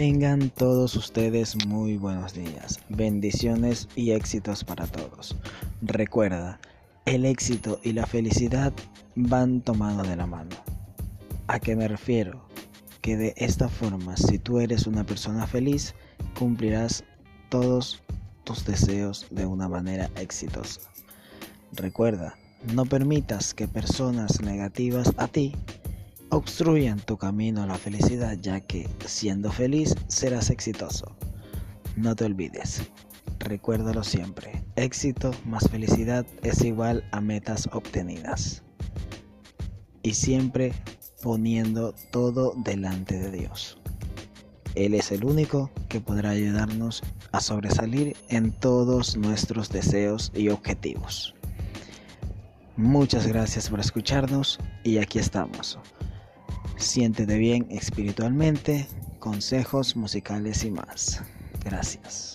Tengan todos ustedes muy buenos días, bendiciones y éxitos para todos. Recuerda, el éxito y la felicidad van tomando de la mano. ¿A qué me refiero? Que de esta forma, si tú eres una persona feliz, cumplirás todos tus deseos de una manera exitosa. Recuerda, no permitas que personas negativas a ti obstruyan tu camino a la felicidad, ya que siendo feliz serás exitoso. No te olvides, recuérdalo siempre, éxito más felicidad es igual a metas obtenidas. Y siempre poniendo todo delante de Dios. Él es el único que podrá ayudarnos a sobresalir en todos nuestros deseos y objetivos. Muchas gracias por escucharnos y aquí estamos. Siéntete bien espiritualmente, consejos musicales y más. Gracias.